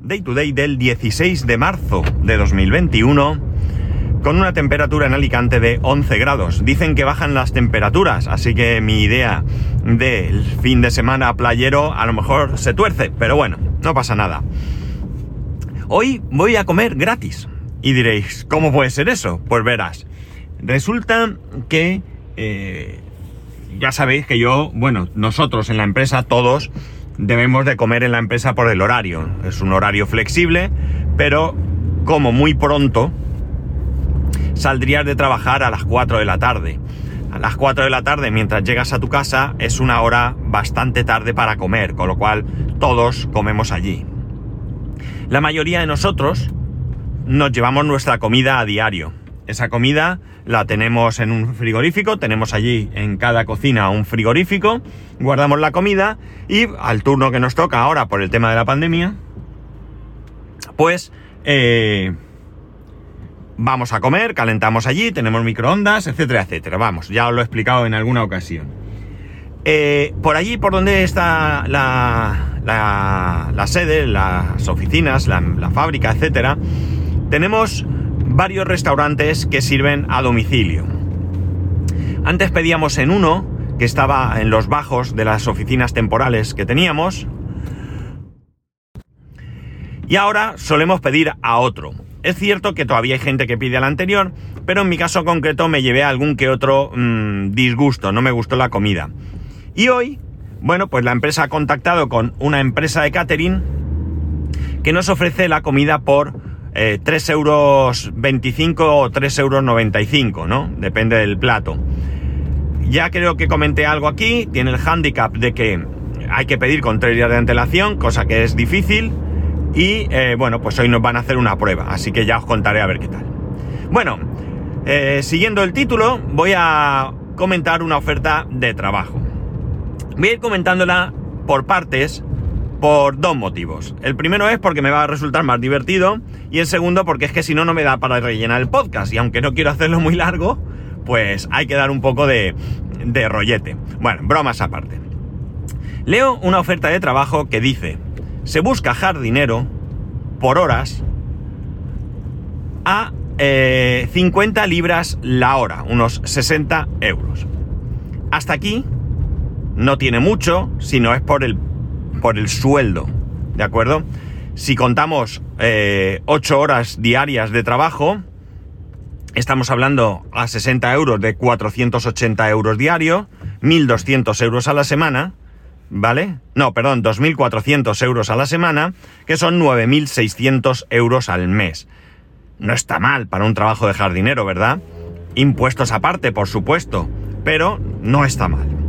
Day to day del 16 de marzo de 2021 con una temperatura en Alicante de 11 grados. Dicen que bajan las temperaturas, así que mi idea del fin de semana playero a lo mejor se tuerce, pero bueno, no pasa nada. Hoy voy a comer gratis. Y diréis, ¿cómo puede ser eso? Pues verás. Resulta que eh, ya sabéis que yo, bueno, nosotros en la empresa, todos, debemos de comer en la empresa por el horario. Es un horario flexible, pero como muy pronto, saldrías de trabajar a las 4 de la tarde. A las 4 de la tarde, mientras llegas a tu casa, es una hora bastante tarde para comer, con lo cual todos comemos allí. La mayoría de nosotros nos llevamos nuestra comida a diario. Esa comida la tenemos en un frigorífico, tenemos allí en cada cocina un frigorífico, guardamos la comida y al turno que nos toca ahora por el tema de la pandemia, pues eh, vamos a comer, calentamos allí, tenemos microondas, etcétera, etcétera. Vamos, ya os lo he explicado en alguna ocasión. Eh, por allí, por donde está la, la, sede, las oficinas, la, la fábrica, etcétera, tenemos varios restaurantes que sirven a domicilio. Antes pedíamos en uno, que estaba en los bajos de las oficinas temporales que teníamos, y ahora solemos pedir a otro. Es cierto que todavía hay gente que pide al anterior, pero en mi caso concreto me llevé algún que otro mmm, disgusto, no me gustó la comida. Y hoy, bueno, pues la empresa ha contactado con una empresa de catering que nos ofrece la comida por eh, 3 euros 25 o 3 euros 95, ¿no? Depende del plato. Ya creo que comenté algo aquí, tiene el handicap de que hay que pedir con 3 días de antelación, cosa que es difícil. Y eh, bueno, pues hoy nos van a hacer una prueba, así que ya os contaré a ver qué tal. Bueno, eh, siguiendo el título, voy a comentar una oferta de trabajo. Voy a ir comentándola por partes por dos motivos. El primero es porque me va a resultar más divertido y el segundo porque es que si no, no me da para rellenar el podcast y aunque no quiero hacerlo muy largo, pues hay que dar un poco de, rollete. Bueno, bromas aparte. Leo una oferta de trabajo que dice, se busca jardinero por horas a eh, 50 libras la hora, unos 60 euros. Hasta aquí no tiene mucho, si no es por el por el sueldo, ¿de acuerdo? Si contamos eh, 8 horas diarias de trabajo, estamos hablando a 60 euros de 480 euros diario, 1.200 euros a la semana, ¿vale? No, perdón, 2.400 euros a la semana, que son 9.600 euros al mes. No está mal para un trabajo de jardinero, ¿verdad? Impuestos aparte, por supuesto, pero no está mal.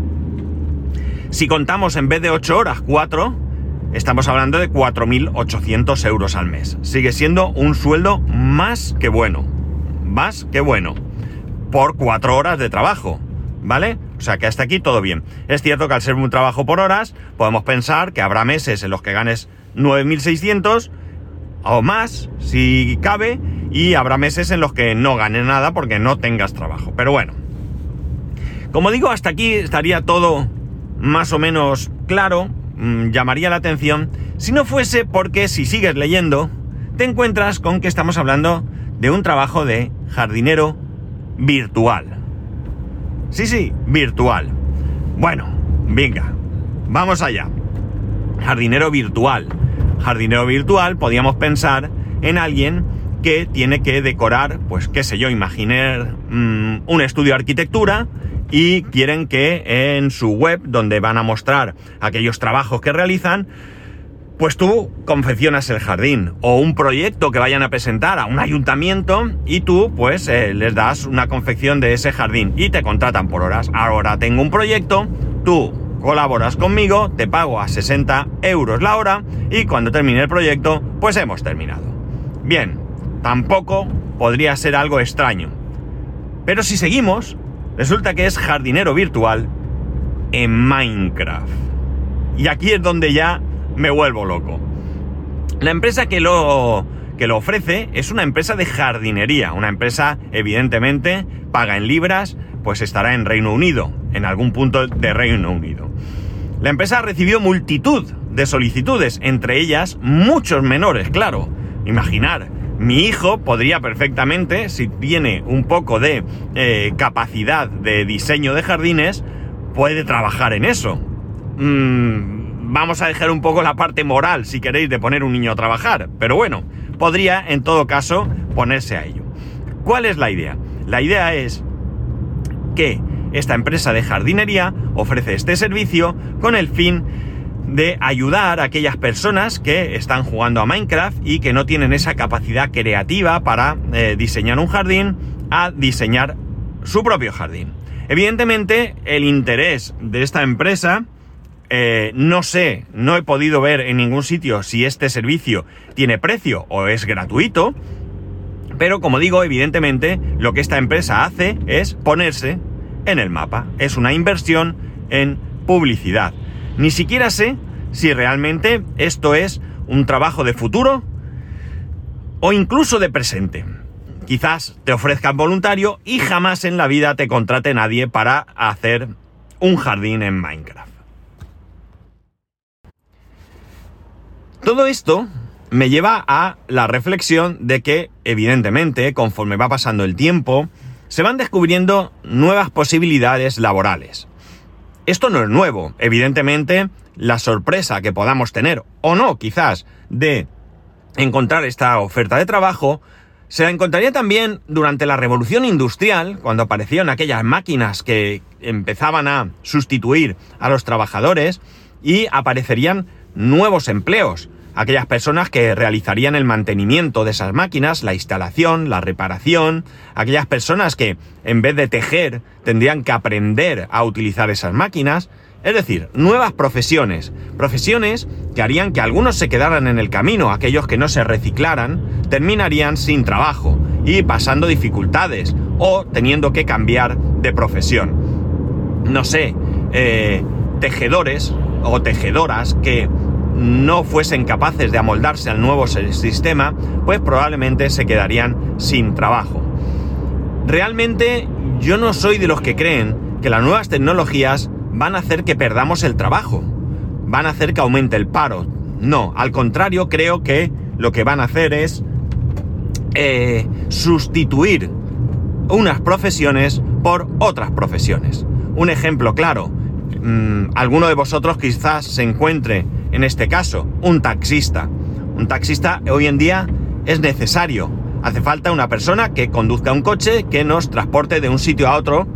Si contamos en vez de 8 horas 4, estamos hablando de 4.800 euros al mes. Sigue siendo un sueldo más que bueno. Más que bueno. Por 4 horas de trabajo. ¿Vale? O sea que hasta aquí todo bien. Es cierto que al ser un trabajo por horas, podemos pensar que habrá meses en los que ganes 9.600 o más, si cabe, y habrá meses en los que no ganes nada porque no tengas trabajo. Pero bueno. Como digo, hasta aquí estaría todo más o menos claro, mmm, llamaría la atención, si no fuese porque si sigues leyendo, te encuentras con que estamos hablando de un trabajo de jardinero virtual. Sí, sí, virtual. Bueno, venga, vamos allá. Jardinero virtual. Jardinero virtual, podríamos pensar en alguien que tiene que decorar, pues qué sé yo, imaginar mmm, un estudio de arquitectura, y quieren que en su web, donde van a mostrar aquellos trabajos que realizan, pues tú confeccionas el jardín o un proyecto que vayan a presentar a un ayuntamiento y tú pues eh, les das una confección de ese jardín y te contratan por horas. Ahora tengo un proyecto, tú colaboras conmigo, te pago a 60 euros la hora y cuando termine el proyecto pues hemos terminado. Bien, tampoco podría ser algo extraño. Pero si seguimos, Resulta que es jardinero virtual en Minecraft. Y aquí es donde ya me vuelvo loco. La empresa que lo, que lo ofrece es una empresa de jardinería. Una empresa, evidentemente, paga en libras, pues estará en Reino Unido, en algún punto de Reino Unido. La empresa recibió multitud de solicitudes, entre ellas muchos menores, claro. Imaginar, mi hijo podría perfectamente, si tiene un poco de eh, capacidad de diseño de jardines, puede trabajar en eso. Mm, vamos a dejar un poco la parte moral, si queréis, de poner un niño a trabajar, pero bueno, podría en todo caso ponerse a ello. ¿Cuál es la idea? La idea es que esta empresa de jardinería ofrece este servicio con el fin de ayudar a aquellas personas que están jugando a Minecraft y que no tienen esa capacidad creativa para eh, diseñar un jardín a diseñar su propio jardín. Evidentemente, el interés de esta empresa, eh, no sé, no he podido ver en ningún sitio si este servicio tiene precio o es gratuito, pero como digo, evidentemente, lo que esta empresa hace es ponerse en el mapa. Es una inversión en publicidad. Ni siquiera sé si realmente esto es un trabajo de futuro o incluso de presente. Quizás te ofrezcan voluntario y jamás en la vida te contrate nadie para hacer un jardín en Minecraft. Todo esto me lleva a la reflexión de que, evidentemente, conforme va pasando el tiempo, se van descubriendo nuevas posibilidades laborales. Esto no es nuevo, evidentemente la sorpresa que podamos tener, o no quizás, de encontrar esta oferta de trabajo, se la encontraría también durante la revolución industrial, cuando aparecieron aquellas máquinas que empezaban a sustituir a los trabajadores y aparecerían nuevos empleos aquellas personas que realizarían el mantenimiento de esas máquinas, la instalación, la reparación, aquellas personas que en vez de tejer tendrían que aprender a utilizar esas máquinas, es decir, nuevas profesiones, profesiones que harían que algunos se quedaran en el camino, aquellos que no se reciclaran, terminarían sin trabajo y pasando dificultades o teniendo que cambiar de profesión. No sé, eh, tejedores o tejedoras que no fuesen capaces de amoldarse al nuevo sistema, pues probablemente se quedarían sin trabajo. Realmente yo no soy de los que creen que las nuevas tecnologías van a hacer que perdamos el trabajo, van a hacer que aumente el paro. No, al contrario, creo que lo que van a hacer es eh, sustituir unas profesiones por otras profesiones. Un ejemplo claro, mm, alguno de vosotros quizás se encuentre en este caso, un taxista. Un taxista hoy en día es necesario. Hace falta una persona que conduzca un coche que nos transporte de un sitio a otro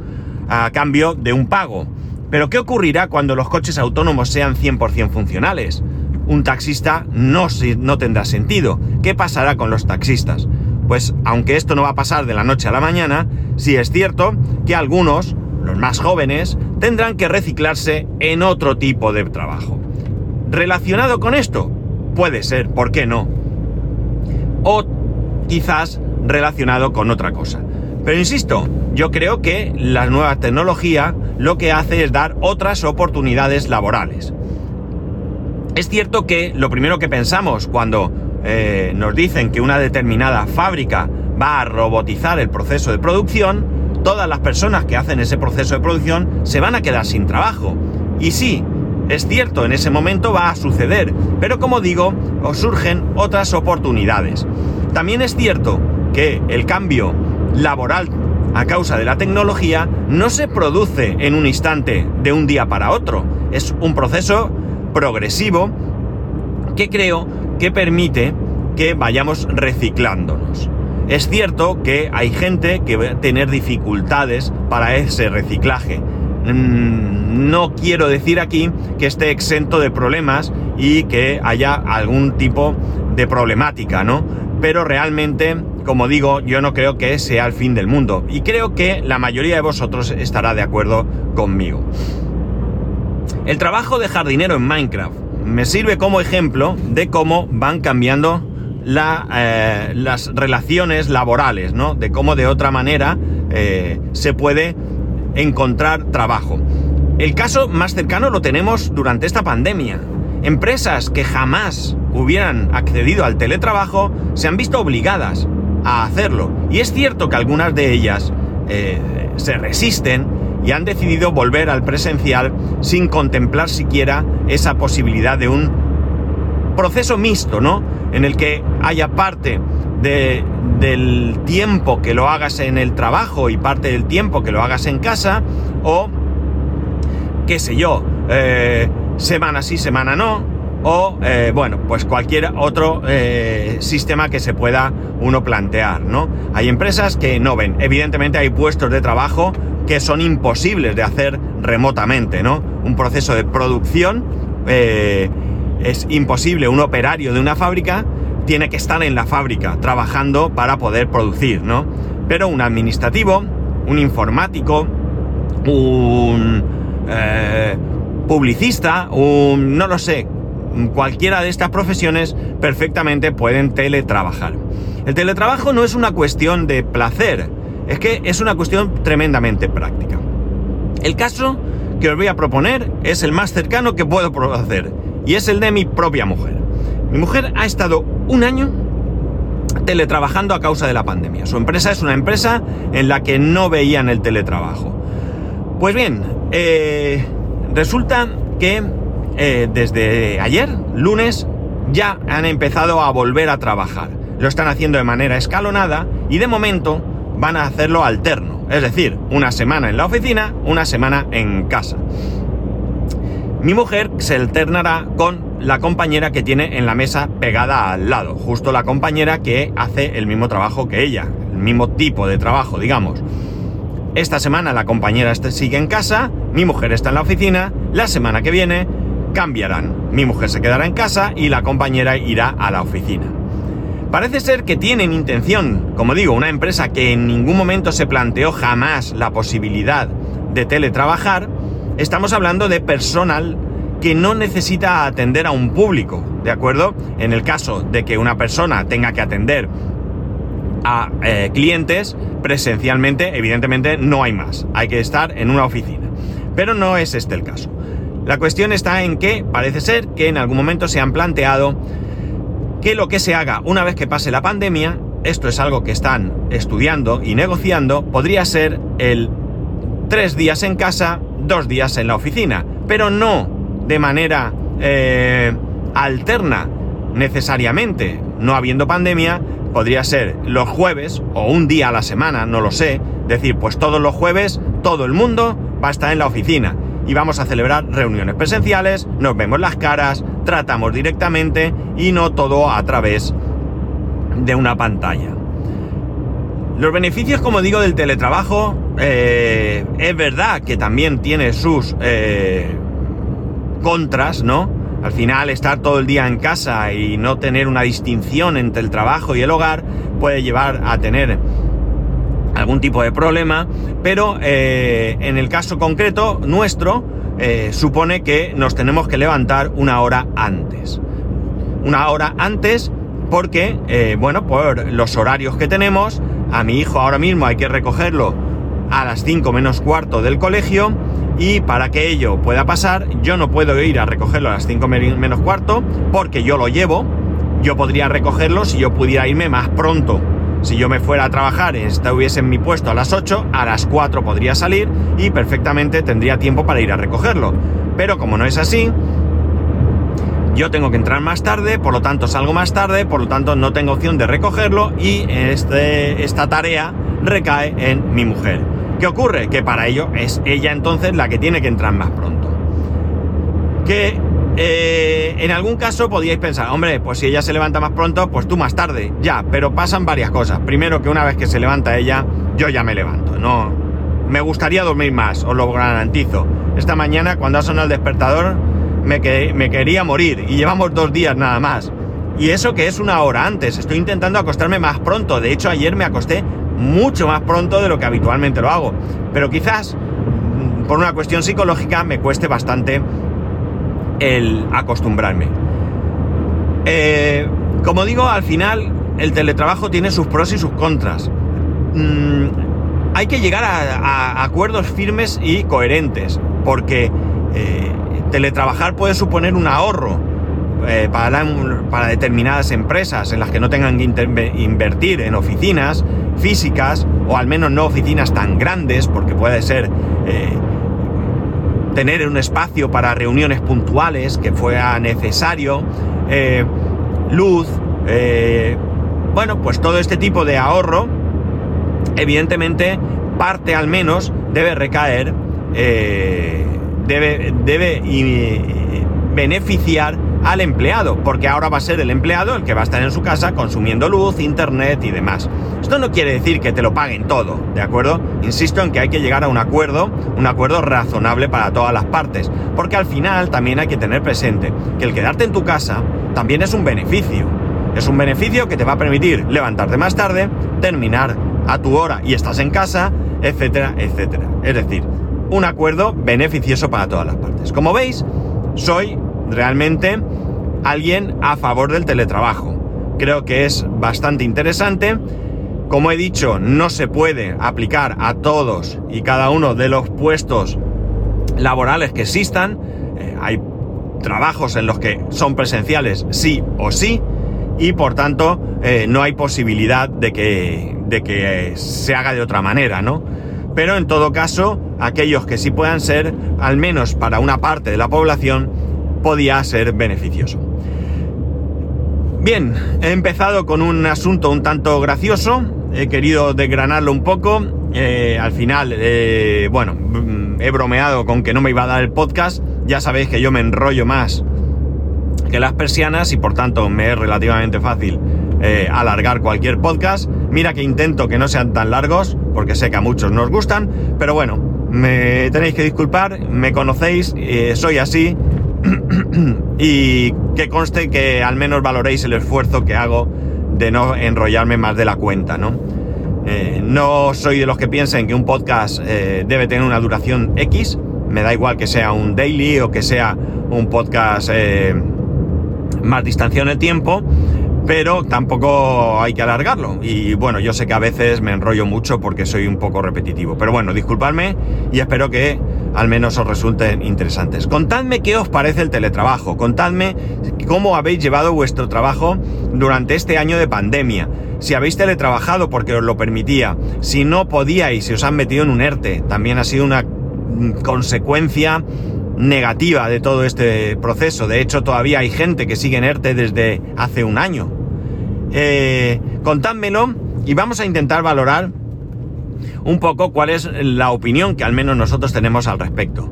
a cambio de un pago. Pero ¿qué ocurrirá cuando los coches autónomos sean 100% funcionales? Un taxista no, no tendrá sentido. ¿Qué pasará con los taxistas? Pues aunque esto no va a pasar de la noche a la mañana, sí es cierto que algunos, los más jóvenes, tendrán que reciclarse en otro tipo de trabajo. ¿Relacionado con esto? Puede ser, ¿por qué no? O quizás relacionado con otra cosa. Pero insisto, yo creo que la nueva tecnología lo que hace es dar otras oportunidades laborales. Es cierto que lo primero que pensamos cuando eh, nos dicen que una determinada fábrica va a robotizar el proceso de producción, todas las personas que hacen ese proceso de producción se van a quedar sin trabajo. Y sí, es cierto, en ese momento va a suceder, pero como digo, os surgen otras oportunidades. También es cierto que el cambio laboral a causa de la tecnología no se produce en un instante de un día para otro. Es un proceso progresivo que creo que permite que vayamos reciclándonos. Es cierto que hay gente que va a tener dificultades para ese reciclaje. Mm, no quiero decir aquí que esté exento de problemas y que haya algún tipo de problemática, ¿no? Pero realmente, como digo, yo no creo que sea el fin del mundo y creo que la mayoría de vosotros estará de acuerdo conmigo. El trabajo de jardinero en Minecraft me sirve como ejemplo de cómo van cambiando eh, las relaciones laborales, ¿no? De cómo de otra manera eh, se puede encontrar trabajo. El caso más cercano lo tenemos durante esta pandemia. Empresas que jamás hubieran accedido al teletrabajo se han visto obligadas a hacerlo. Y es cierto que algunas de ellas eh, se resisten y han decidido volver al presencial sin contemplar siquiera esa posibilidad de un proceso mixto, ¿no? En el que haya parte del tiempo que lo hagas en el trabajo y parte del tiempo que lo hagas en casa, o, qué sé yo, eh, semana sí, semana no, o, eh, bueno, pues cualquier otro eh, sistema que se pueda uno plantear, ¿no? Hay empresas que no ven, evidentemente hay puestos de trabajo que son imposibles de hacer remotamente, ¿no? Un proceso de producción es imposible, un operario de una fábrica tiene que estar en la fábrica trabajando para poder producir, ¿no? Pero un administrativo, un informático, un eh, publicista, un... no lo sé, cualquiera de estas profesiones perfectamente pueden teletrabajar. El teletrabajo no es una cuestión de placer, es que es una cuestión tremendamente práctica. El caso que os voy a proponer es el más cercano que puedo hacer, y es el de mi propia mujer. Mi mujer ha estado un año teletrabajando a causa de la pandemia. Su empresa es una empresa en la que no veían el teletrabajo. Pues bien, eh, resulta que eh, desde ayer, lunes, ya han empezado a volver a trabajar. Lo están haciendo de manera escalonada y de momento van a hacerlo alterno. Es decir, una semana en la oficina, una semana en casa. Mi mujer se alternará con la compañera que tiene en la mesa pegada al lado, justo la compañera que hace el mismo trabajo que ella, el mismo tipo de trabajo, digamos. Esta semana la compañera este sigue en casa, mi mujer está en la oficina, la semana que viene cambiarán. Mi mujer se quedará en casa y la compañera irá a la oficina. Parece ser que tienen intención, como digo, una empresa que en ningún momento se planteó jamás la posibilidad de teletrabajar, estamos hablando de personal que no necesita atender a un público, ¿de acuerdo? En el caso de que una persona tenga que atender a eh, clientes presencialmente, evidentemente no hay más, hay que estar en una oficina. Pero no es este el caso. La cuestión está en que parece ser que en algún momento se han planteado que lo que se haga una vez que pase la pandemia, esto es algo que están estudiando y negociando, podría ser el tres días en casa, dos días en la oficina, pero no de manera eh, alterna necesariamente, no habiendo pandemia, podría ser los jueves o un día a la semana, no lo sé, decir, pues todos los jueves todo el mundo va a estar en la oficina y vamos a celebrar reuniones presenciales, nos vemos las caras, tratamos directamente y no todo a través de una pantalla. Los beneficios, como digo, del teletrabajo, eh, es verdad que también tiene sus eh, contras, ¿no? Al final estar todo el día en casa y no tener una distinción entre el trabajo y el hogar puede llevar a tener algún tipo de problema, pero eh, en el caso concreto nuestro eh, supone que nos tenemos que levantar una hora antes. Una hora antes porque, eh, bueno, por los horarios que tenemos, a mi hijo ahora mismo hay que recogerlo a las 5 menos cuarto del colegio y para que ello pueda pasar, yo no puedo ir a recogerlo a las 5 menos cuarto porque yo lo llevo. Yo podría recogerlo si yo pudiera irme más pronto. Si yo me fuera a trabajar estuviese en mi puesto a las 8, a las 4 podría salir y perfectamente tendría tiempo para ir a recogerlo. Pero como no es así, yo tengo que entrar más tarde, por lo tanto salgo más tarde, por lo tanto no tengo opción de recogerlo y este, esta tarea recae en mi mujer. ¿Qué ocurre? Que para ello es ella entonces la que tiene que entrar más pronto. Que eh, en algún caso podíais pensar, hombre, pues si ella se levanta más pronto, pues tú más tarde, ya, pero pasan varias cosas. Primero que una vez que se levanta ella, yo ya me levanto, no. Me gustaría dormir más, os lo garantizo. Esta mañana, cuando ha sonado el despertador, me, me quería morir y llevamos dos días nada más. Y eso que es una hora antes, estoy intentando acostarme más pronto. De hecho, ayer me acosté mucho más pronto de lo que habitualmente lo hago. Pero quizás mm, por una cuestión psicológica me cueste bastante el acostumbrarme. Eh, como digo, al final el teletrabajo tiene sus pros y sus contras. Mm, hay que llegar a, acuerdos firmes y coherentes, porque eh, teletrabajar puede suponer un ahorro eh, para, para, determinadas empresas en las que no tengan que invertir en oficinas físicas, o al menos no oficinas tan grandes, porque puede ser tener un espacio para reuniones puntuales que fuera necesario, eh, luz, eh, bueno, pues todo este tipo de ahorro, evidentemente, parte al menos debe recaer, eh, debe, debe beneficiar al empleado, porque ahora va a ser el empleado el que va a estar en su casa consumiendo luz, internet y demás. Esto no quiere decir que te lo paguen todo, ¿de acuerdo? Insisto en que hay que llegar a un acuerdo, un acuerdo razonable para todas las partes, porque al final también hay que tener presente que el quedarte en tu casa también es un beneficio. Es un beneficio que te va a permitir levantarte más tarde, terminar a tu hora y estás en casa, etcétera, etcétera. Es decir, un acuerdo beneficioso para todas las partes. Como veis, soy realmente alguien a favor del teletrabajo. Creo que es bastante interesante. Como he dicho, no se puede aplicar a todos y cada uno de los puestos laborales que existan. Eh, hay trabajos en los que son presenciales sí o sí y por tanto eh, no hay posibilidad de que, de que se haga de otra manera, ¿no? Pero en todo caso, aquellos que sí puedan ser, al menos para una parte de la población, podía ser beneficioso. Bien, he empezado con un asunto un tanto gracioso, he querido desgranarlo un poco, eh, al final, eh, bueno, mm, he bromeado con que no me iba a dar el podcast, ya sabéis que yo me enrollo más que las persianas y por tanto me es relativamente fácil eh, alargar cualquier podcast. Mira que intento que no sean tan largos, porque sé que a muchos nos gustan, pero bueno, me tenéis que disculpar, me conocéis, soy así, y que conste que al menos valoréis el esfuerzo que hago de no enrollarme más de la cuenta, ¿no? Eh, no soy de los que piensen que un podcast eh, debe tener una duración X, me da igual que sea un daily o que sea un podcast eh, más distanciado en el tiempo, pero tampoco hay que alargarlo. Y bueno, yo sé que a veces me enrollo mucho porque soy un poco repetitivo. Pero bueno, disculpadme y espero que al menos os resulten interesantes. Contadme qué os parece el teletrabajo. Contadme cómo habéis llevado vuestro trabajo durante este año de pandemia. Si habéis teletrabajado porque os lo permitía. Si no podíais, si os han metido en un ERTE. También ha sido una consecuencia negativa de todo este proceso. De hecho, todavía hay gente que sigue en ERTE desde hace un año. Eh, y vamos a intentar valorar un poco cuál es la opinión que al menos nosotros tenemos al respecto.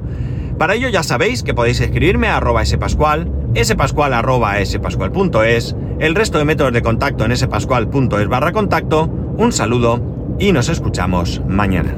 Para ello ya sabéis que podéis escribirme a arroba spascual, spascual arroba spascual.es, el resto de métodos de contacto en spascual.es barra contacto, un saludo y nos escuchamos mañana.